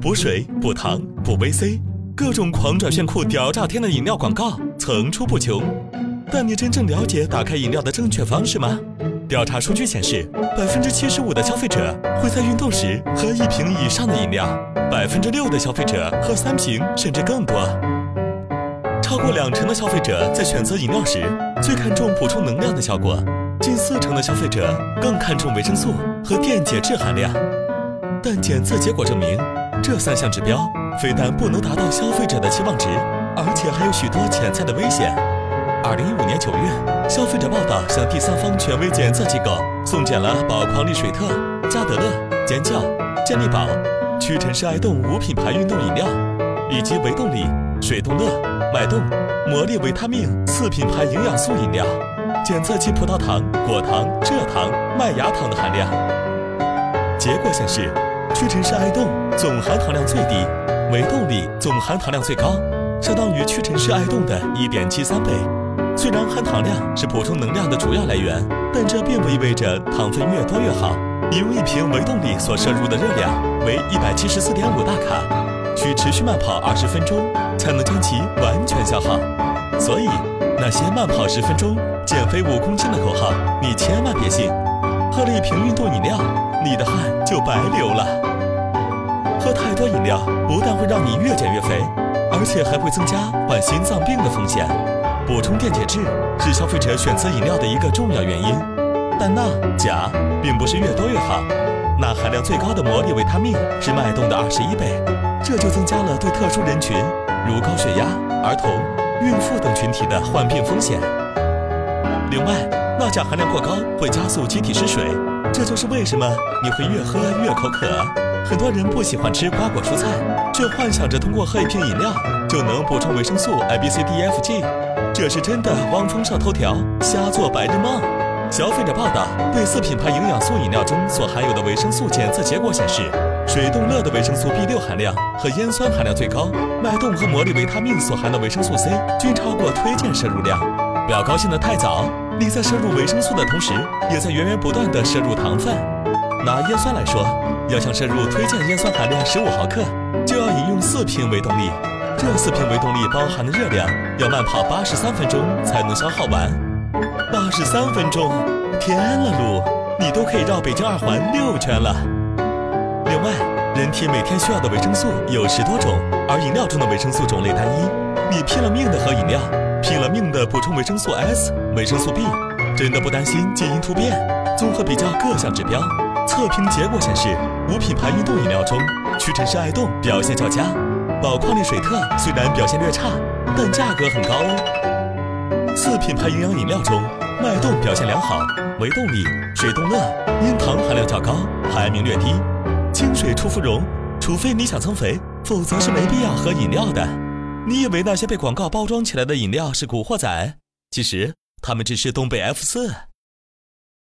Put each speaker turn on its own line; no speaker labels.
补水、补糖、补维 C，各种狂拽炫酷、屌炸天的饮料广告层出不穷。但你真正了解打开饮料的正确方式吗？调查数据显示，百分之七十五的消费者会在运动时喝一瓶以上的饮料，百分之六的消费者喝三瓶甚至更多。超过两成的消费者在选择饮料时最看重补充能量的效果，近四成的消费者更看重维生素和电解质含量。但检测结果证明，这三项指标非但不能达到消费者的期望值，而且还有许多潜在的危险。二零一五年九月，消费者报道向第三方权威检测机构送检了宝矿力水特、加德乐、尖叫、健力宝、屈臣氏爱动五品牌运动饮料，以及维动力、水动乐、脉动、魔力维他命四品牌营养素饮料，检测其葡萄糖、果糖、蔗糖、麦芽糖的含量。结果显示，屈臣氏爱动总含糖量最低，维动力总含糖量最高，相当于屈臣氏爱动的一点七三倍。虽然含糖量是补充能量的主要来源，但这并不意味着糖分越多越好。饮用一瓶维动力所摄入的热量为一百七十四点五大卡，需持续慢跑二十分钟才能将其完全消耗。所以，那些慢跑十分钟减肥五公斤的口号，你千万别信。喝了一瓶运动饮料，你的汗就白流了。喝太多饮料不但会让你越减越肥，而且还会增加患心脏病的风险。补充电解质是消费者选择饮料的一个重要原因，但钠、钾并不是越多越好。钠含量最高的魔力维他命是脉动的二十一倍，这就增加了对特殊人群，如高血压、儿童、孕妇等群体的患病风险。另外，钠钾含量过高会加速机体失水，这就是为什么你会越喝越口渴。很多人不喜欢吃瓜果蔬菜，却幻想着通过喝一瓶饮料就能补充维生素 A、B、C、D、F、G。这是真的，汪峰上头条，瞎做白日梦。消费者报道对四品牌营养素饮料中所含有的维生素检测结果显示，水动乐的维生素 B 六含量和烟酸含量最高，脉动和魔力维他命所含的维生素 C 均超过推荐摄入量。不要高兴得太早，你在摄入维生素的同时，也在源源不断地摄入糖分。拿烟酸来说，要想摄入推荐烟酸含量十五毫克，就要饮用四瓶维动力。这四瓶维动力包含的热量要慢跑八十三分钟才能消耗完，八十三分钟，天了噜，你都可以绕北京二环六圈了。另外，人体每天需要的维生素有十多种，而饮料中的维生素种类单一。你拼了命的喝饮料，拼了命的补充维生素 S、维生素 B，真的不担心基因突变？综合比较各项指标，测评结果显示，五品牌运动饮料中，屈臣氏爱动表现较佳。宝矿力水特虽然表现略差，但价格很高哦。四品牌营养饮料中，脉动表现良好，维动力、水动乐因糖含量较高，排名略低。清水出芙蓉，除非你想增肥，否则是没必要喝饮料的。你以为那些被广告包装起来的饮料是古惑仔？其实他们只是东北 F 四。